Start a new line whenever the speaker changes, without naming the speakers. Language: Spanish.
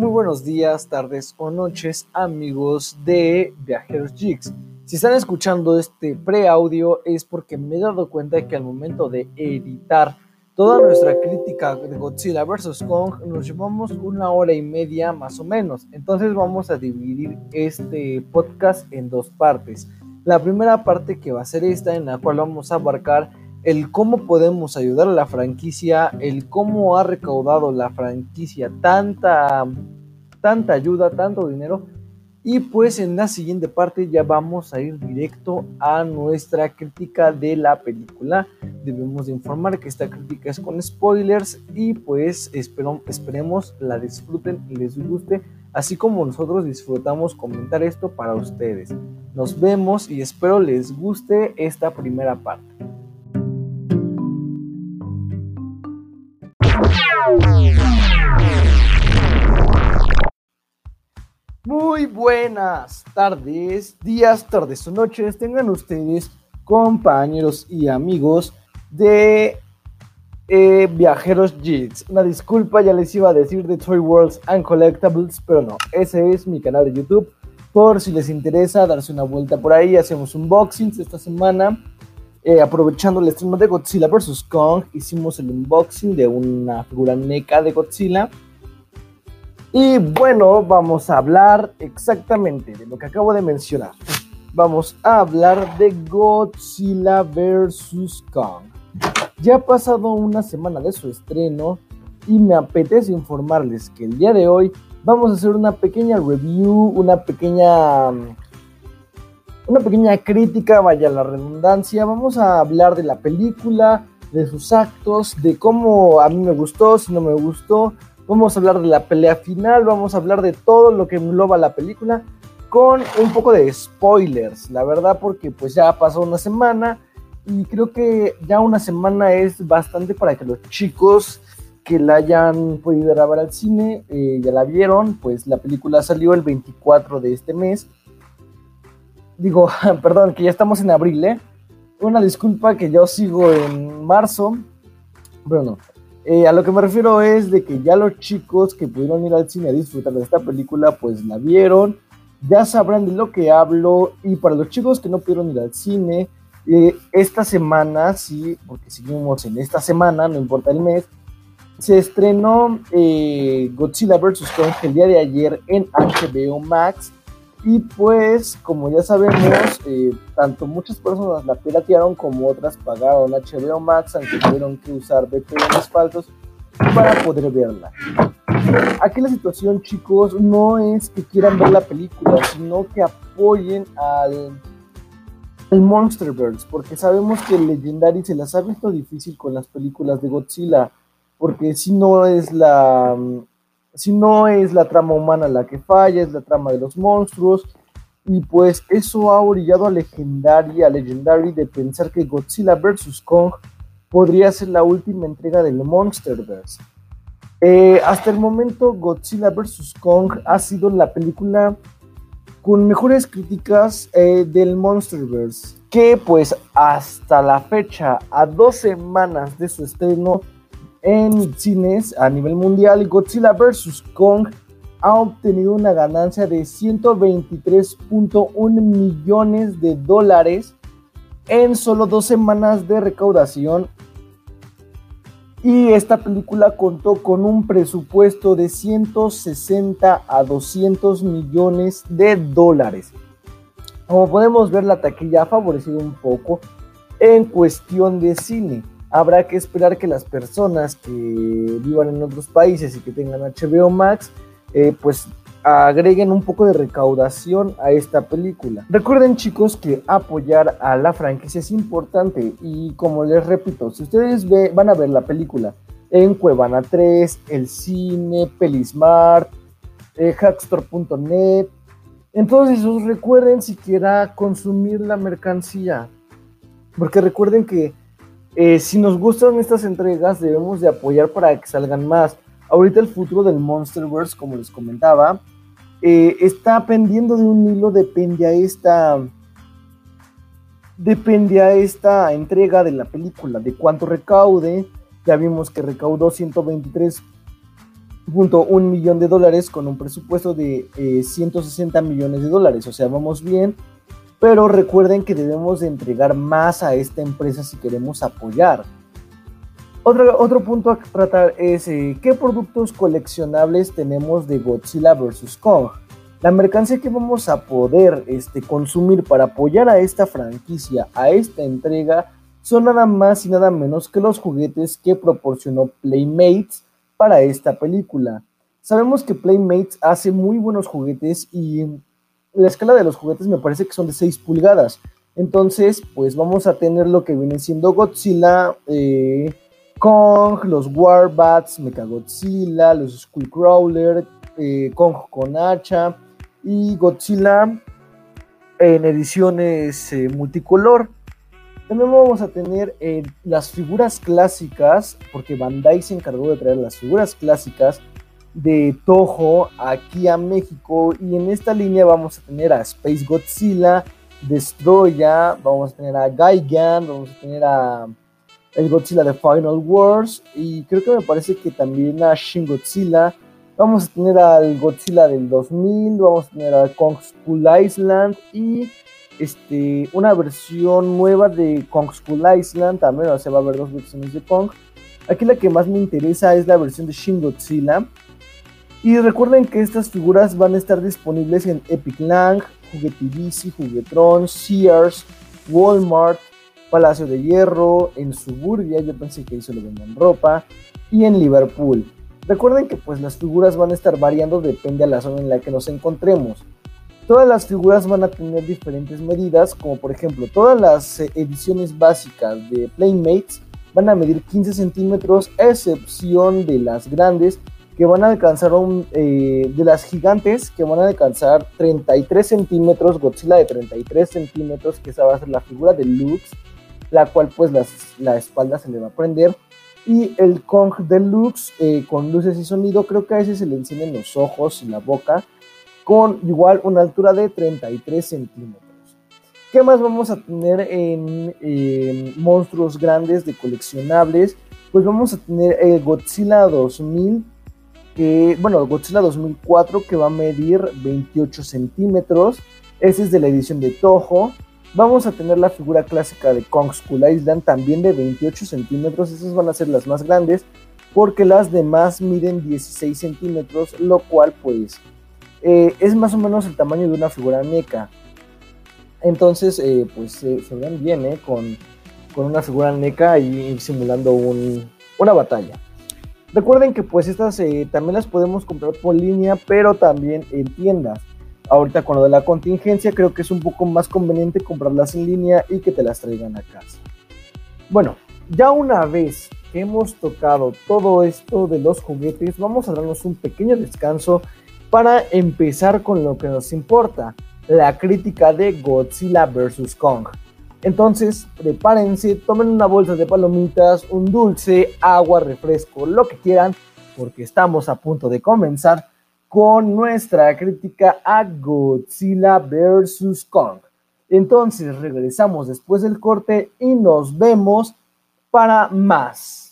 muy buenos días, tardes o noches, amigos de Viajeros Jigs. Si están escuchando este pre-audio es porque me he dado cuenta que al momento de editar toda nuestra crítica de Godzilla vs. Kong nos llevamos una hora y media más o menos. Entonces vamos a dividir este podcast en dos partes. La primera parte que va a ser esta en la cual vamos a abarcar el cómo podemos ayudar a la franquicia, el cómo ha recaudado la franquicia tanta, tanta ayuda, tanto dinero. Y pues en la siguiente parte ya vamos a ir directo a nuestra crítica de la película. Debemos de informar que esta crítica es con spoilers y pues espero, esperemos la disfruten y les guste, así como nosotros disfrutamos comentar esto para ustedes. Nos vemos y espero les guste esta primera parte. Muy buenas tardes, días, tardes o noches tengan ustedes, compañeros y amigos de eh, Viajeros Jigs. Una disculpa, ya les iba a decir de Toy Worlds and Collectibles, pero no, ese es mi canal de YouTube. Por si les interesa darse una vuelta por ahí, hacemos unboxings esta semana. Eh, aprovechando el estreno de Godzilla vs. Kong, hicimos el unboxing de una figura NECA de Godzilla y bueno, vamos a hablar exactamente de lo que acabo de mencionar. Vamos a hablar de Godzilla vs. Kong. Ya ha pasado una semana de su estreno y me apetece informarles que el día de hoy vamos a hacer una pequeña review, una pequeña una pequeña crítica, vaya la redundancia. Vamos a hablar de la película, de sus actos, de cómo a mí me gustó, si no me gustó, Vamos a hablar de la pelea final, vamos a hablar de todo lo que engloba la película con un poco de spoilers, la verdad, porque pues ya pasó una semana y creo que ya una semana es bastante para que los chicos que la hayan podido grabar al cine eh, ya la vieron, pues la película salió el 24 de este mes. Digo, perdón, que ya estamos en abril, ¿eh? Una disculpa que yo sigo en marzo, pero no. Eh, a lo que me refiero es de que ya los chicos que pudieron ir al cine a disfrutar de esta película, pues la vieron, ya sabrán de lo que hablo. Y para los chicos que no pudieron ir al cine, eh, esta semana, sí, porque seguimos en esta semana, no importa el mes, se estrenó eh, Godzilla vs. Kong el día de ayer en HBO Max. Y pues, como ya sabemos, eh, tanto muchas personas la piratearon como otras pagaron HBO Max, aunque tuvieron que usar VPNs falsos para poder verla. Aquí la situación, chicos, no es que quieran ver la película, sino que apoyen al, al Monsterverse, porque sabemos que el Legendary se las ha visto difícil con las películas de Godzilla, porque si no es la si no es la trama humana la que falla, es la trama de los monstruos. Y pues eso ha orillado a Legendary, a Legendary de pensar que Godzilla vs. Kong podría ser la última entrega del Monsterverse. Eh, hasta el momento Godzilla vs. Kong ha sido la película con mejores críticas eh, del Monsterverse, que pues hasta la fecha, a dos semanas de su estreno, en cines a nivel mundial, Godzilla vs. Kong ha obtenido una ganancia de 123.1 millones de dólares en solo dos semanas de recaudación. Y esta película contó con un presupuesto de 160 a 200 millones de dólares. Como podemos ver, la taquilla ha favorecido un poco en cuestión de cine habrá que esperar que las personas que vivan en otros países y que tengan HBO Max, eh, pues agreguen un poco de recaudación a esta película. Recuerden chicos que apoyar a la franquicia es importante y como les repito, si ustedes van a ver la película en Cuevana 3, el cine, Pelismart, eh, hackstore.net, entonces recuerden siquiera consumir la mercancía, porque recuerden que eh, si nos gustan estas entregas, debemos de apoyar para que salgan más. Ahorita el futuro del Monsterverse, como les comentaba, eh, está pendiendo de un hilo, depende a esta depende a esta entrega de la película, de cuánto recaude. Ya vimos que recaudó 123 un millón de dólares con un presupuesto de 160 eh, millones de dólares. O sea, vamos bien, pero recuerden que debemos de entregar más a esta empresa si queremos apoyar. Otro, otro punto a tratar es eh, qué productos coleccionables tenemos de Godzilla vs. Kong. La mercancía que vamos a poder este, consumir para apoyar a esta franquicia, a esta entrega, son nada más y nada menos que los juguetes que proporcionó Playmates para esta película. Sabemos que Playmates hace muy buenos juguetes y la escala de los juguetes me parece que son de 6 pulgadas. Entonces, pues vamos a tener lo que viene siendo Godzilla, eh, Kong, los Warbats, Mechagodzilla, los Skullcrawler, eh, Kong con hacha y Godzilla en ediciones eh, multicolor. También vamos a tener eh, las figuras clásicas, porque Bandai se encargó de traer las figuras clásicas de Toho aquí a México. Y en esta línea vamos a tener a Space Godzilla, Destroya, vamos a tener a Gaigan, vamos a tener a el Godzilla de Final Wars. Y creo que me parece que también a Shin Godzilla. Vamos a tener al Godzilla del 2000, vamos a tener a Kong School Island y este, una versión nueva de Kong School Island, también o sea, va a haber dos versiones de Kong. Aquí la que más me interesa es la versión de Shin Godzilla. Y recuerden que estas figuras van a estar disponibles en Epic Lang, Juguetivici, Juguetron, Sears, Walmart, Palacio de Hierro, en Suburbia, yo pensé que ahí solo vendían ropa, y en Liverpool. Recuerden que pues las figuras van a estar variando depende a la zona en la que nos encontremos. Todas las figuras van a tener diferentes medidas, como por ejemplo todas las eh, ediciones básicas de Playmates van a medir 15 centímetros, a excepción de las grandes que van a alcanzar un, eh, de las gigantes que van a alcanzar 33 centímetros, Godzilla de 33 centímetros, que esa va a ser la figura de Lux, la cual pues la espalda se le va a prender y el Kong Deluxe eh, con luces y sonido, creo que a ese se le encienden los ojos y la boca, con igual una altura de 33 centímetros. ¿Qué más vamos a tener en, monstruos grandes de coleccionables? Pues vamos a tener el Godzilla 2000, que, bueno, Godzilla 2004, que va a medir 28 centímetros. Ese es de la edición de Toho. Vamos a tener la figura clásica de Kong School Island también de 28 centímetros. Esas van a ser las más grandes porque las demás miden 16 centímetros, lo cual pues eh, es más o menos el tamaño de una figura NECA. Entonces eh, pues se ven bien eh, con, una figura NECA y simulando una batalla. Recuerden que pues estas también las podemos comprar por línea, pero también en tiendas ahorita con lo de la contingencia creo que es un poco más conveniente comprarlas en línea y que te las traigan a casa. Bueno, ya una vez que hemos tocado todo esto de los juguetes, vamos a darnos un pequeño descanso para empezar con lo que nos importa, la crítica de Godzilla vs. Kong. Entonces, prepárense, tomen una bolsa de palomitas, un dulce, agua, refresco, lo que quieran, porque estamos a punto de comenzar con nuestra crítica a Godzilla vs. Kong. Entonces regresamos después del corte y nos vemos para más.